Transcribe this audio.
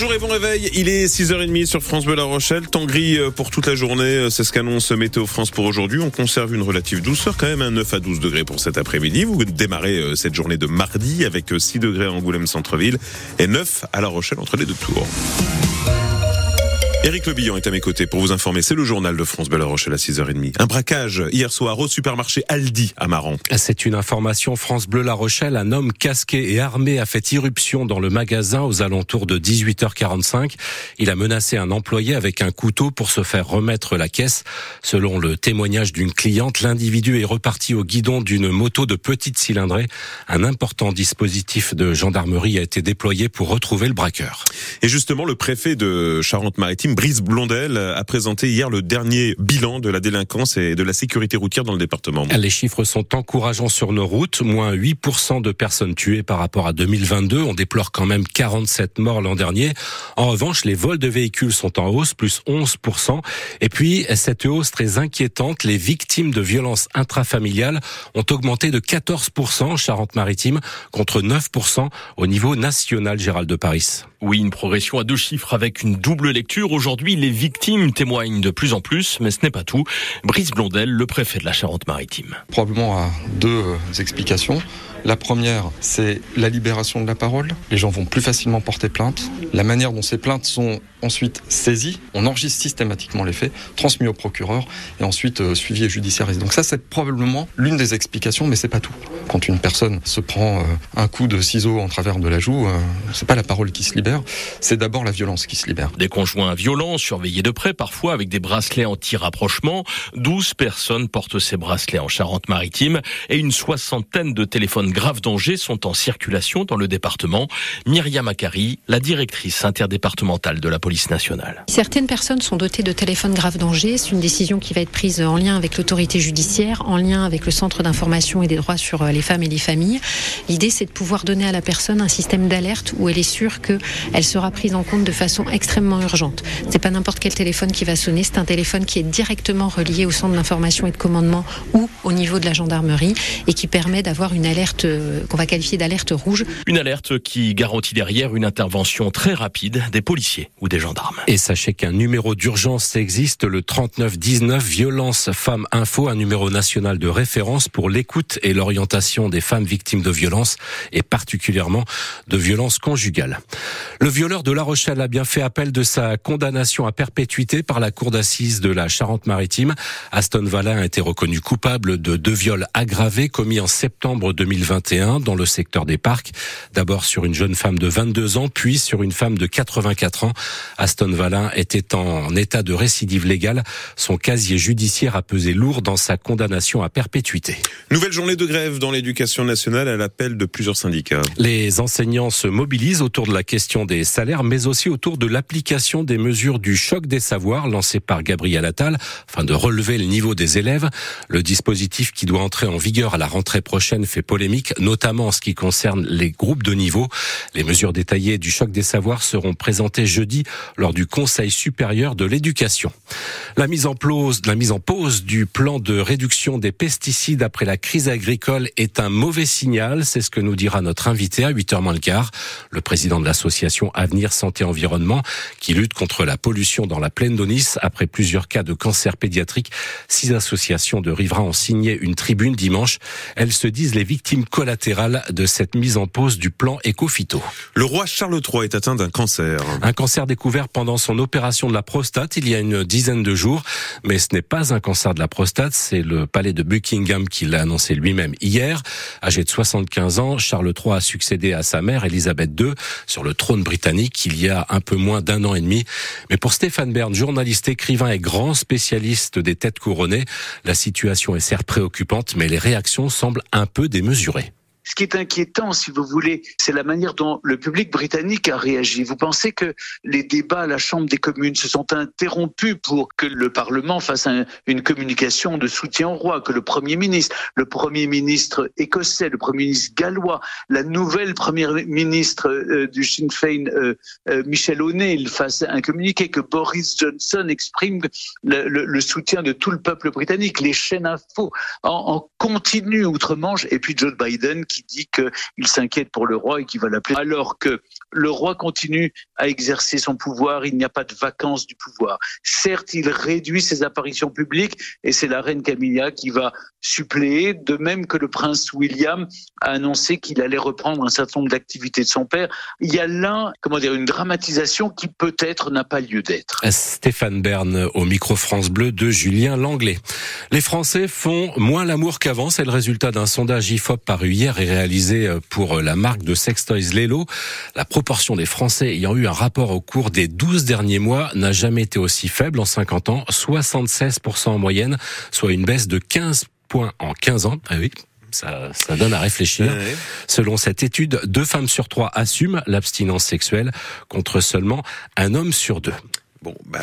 Bonjour et bon réveil. Il est 6h30 sur France Bleu La Rochelle. Temps gris euh, pour toute la journée. Euh, c'est ce qu'annonce Météo France pour aujourd'hui. On conserve une relative douceur, quand même un 9 à 12 degrés pour cet après-midi. Vous démarrez euh, cette journée de mardi avec 6 degrés à Angoulême centre-ville et 9 à La Rochelle entre les deux tours. Éric Le Billon est à mes côtés pour vous informer. C'est le journal de France Belle Rochelle à 6h30. Un braquage hier soir au supermarché Aldi à Maran. C'est une information France Bleu La Rochelle. Un homme casqué et armé a fait irruption dans le magasin aux alentours de 18h45. Il a menacé un employé avec un couteau pour se faire remettre la caisse. Selon le témoignage d'une cliente, l'individu est reparti au guidon d'une moto de petite cylindrée. Un important dispositif de gendarmerie a été déployé pour retrouver le braqueur. Et justement, le préfet de Charente-Maritime Brice Blondel a présenté hier le dernier bilan de la délinquance et de la sécurité routière dans le département. Les chiffres sont encourageants sur nos routes. Moins 8% de personnes tuées par rapport à 2022. On déplore quand même 47 morts l'an dernier. En revanche, les vols de véhicules sont en hausse, plus 11%. Et puis, cette hausse très inquiétante, les victimes de violences intrafamiliales ont augmenté de 14% en Charente-Maritime contre 9% au niveau national, Gérald de Paris. Oui, une progression à deux chiffres avec une double lecture. Aujourd'hui, les victimes témoignent de plus en plus, mais ce n'est pas tout. Brice Blondel, le préfet de la Charente-Maritime. Probablement à deux explications. La première, c'est la libération de la parole. Les gens vont plus facilement porter plainte. La manière dont ces plaintes sont ensuite saisies, on enregistre systématiquement les faits, transmis au procureur et ensuite euh, suivi et judiciarisé. Donc ça, c'est probablement l'une des explications, mais c'est pas tout. Quand une personne se prend euh, un coup de ciseau en travers de la joue, euh, c'est pas la parole qui se libère, c'est d'abord la violence qui se libère. Des conjoints violents, surveillés de près, parfois avec des bracelets anti-rapprochement. 12 personnes portent ces bracelets en Charente-Maritime et une soixantaine de téléphones graves dangers sont en circulation dans le département. Myriam Akari, la directrice interdépartementale de la police nationale. Certaines personnes sont dotées de téléphones graves dangers. C'est une décision qui va être prise en lien avec l'autorité judiciaire, en lien avec le centre d'information et des droits sur euh, les femmes et les familles. L'idée, c'est de pouvoir donner à la personne un système d'alerte où elle est sûre qu'elle sera prise en compte de façon extrêmement urgente. C'est pas n'importe quel téléphone qui va sonner, c'est un téléphone qui est directement relié au centre d'information et de commandement ou au niveau de la gendarmerie et qui permet d'avoir une alerte euh, qu'on va qualifier d'alerte rouge. Une alerte qui garantit derrière une intervention très rapide des policiers ou des gendarmes. Et sachez qu'un numéro d'urgence existe, le 3919 Violence Femmes Info, un numéro national de référence pour l'écoute et l'orientation des femmes victimes de violences et particulièrement de violences conjugales. Le violeur de La Rochelle a bien fait appel de sa condamnation à perpétuité par la cour d'assises de la Charente-Maritime. Aston Vallin a été reconnu coupable de deux viols aggravés commis en septembre 2020 2021 dans le secteur des parcs. D'abord sur une jeune femme de 22 ans, puis sur une femme de 84 ans. Aston Vallin était en état de récidive légale. Son casier judiciaire a pesé lourd dans sa condamnation à perpétuité. Nouvelle journée de grève dans l'éducation nationale à l'appel de plusieurs syndicats. Les enseignants se mobilisent autour de la question des salaires, mais aussi autour de l'application des mesures du choc des savoirs lancé par Gabriel Attal, afin de relever le niveau des élèves. Le dispositif qui doit entrer en vigueur à la rentrée prochaine fait polémique notamment en ce qui concerne les groupes de niveau. Les mesures détaillées du choc des savoirs seront présentées jeudi lors du Conseil supérieur de l'éducation. La mise en pause, la mise en pause du plan de réduction des pesticides après la crise agricole est un mauvais signal. C'est ce que nous dira notre invité à 8h moins le quart, le président de l'association Avenir Santé Environnement, qui lutte contre la pollution dans la plaine d'Onis après plusieurs cas de cancer pédiatrique. Six associations de riverains ont signé une tribune dimanche. Elles se disent les victimes collatérale de cette mise en pause du plan Ecofito. Le roi Charles III est atteint d'un cancer. Un cancer découvert pendant son opération de la prostate il y a une dizaine de jours. Mais ce n'est pas un cancer de la prostate, c'est le palais de Buckingham qui l'a annoncé lui-même hier. Âgé de 75 ans, Charles III a succédé à sa mère, Elisabeth II, sur le trône britannique il y a un peu moins d'un an et demi. Mais pour Stéphane Bern, journaliste, écrivain et grand spécialiste des têtes couronnées, la situation est certes préoccupante, mais les réactions semblent un peu démesurées. Ce qui est inquiétant, si vous voulez, c'est la manière dont le public britannique a réagi. Vous pensez que les débats à la Chambre des communes se sont interrompus pour que le Parlement fasse une communication de soutien au roi, que le Premier ministre, le Premier ministre écossais, le Premier ministre gallois, la nouvelle Première ministre euh, du Sinn Féin, euh, euh, Michel O'Neill, fasse un communiqué, que Boris Johnson exprime le, soutien de tout le peuple britannique, les chaînes info en, en continu outre-Manche, et puis Joe Biden qui qui dit qu'il s'inquiète pour le roi et qu'il va l'appeler, alors que le roi continue à exercer son pouvoir, il n'y a pas de vacances du pouvoir. Certes, il réduit ses apparitions publiques et c'est la reine Camilla qui va suppléer, de même que le prince William a annoncé qu'il allait reprendre un certain nombre d'activités de son père. Il y a là, comment dire, une dramatisation qui peut-être n'a pas lieu d'être. Stéphane Bern au micro France Bleu de Julien Langlais. Les Français font moins l'amour qu'avant, c'est le résultat d'un sondage IFOP paru hier et réalisé pour la marque de sextoys Lelo. La proportion des Français ayant eu un rapport au cours des 12 derniers mois n'a jamais été aussi faible en 50 ans, 76% en moyenne, soit une baisse de 15 points en 15 ans. Ah oui, ça, ça, donne à réfléchir. Ouais. Selon cette étude, deux femmes sur trois assument l'abstinence sexuelle contre seulement un homme sur deux. Bon, bah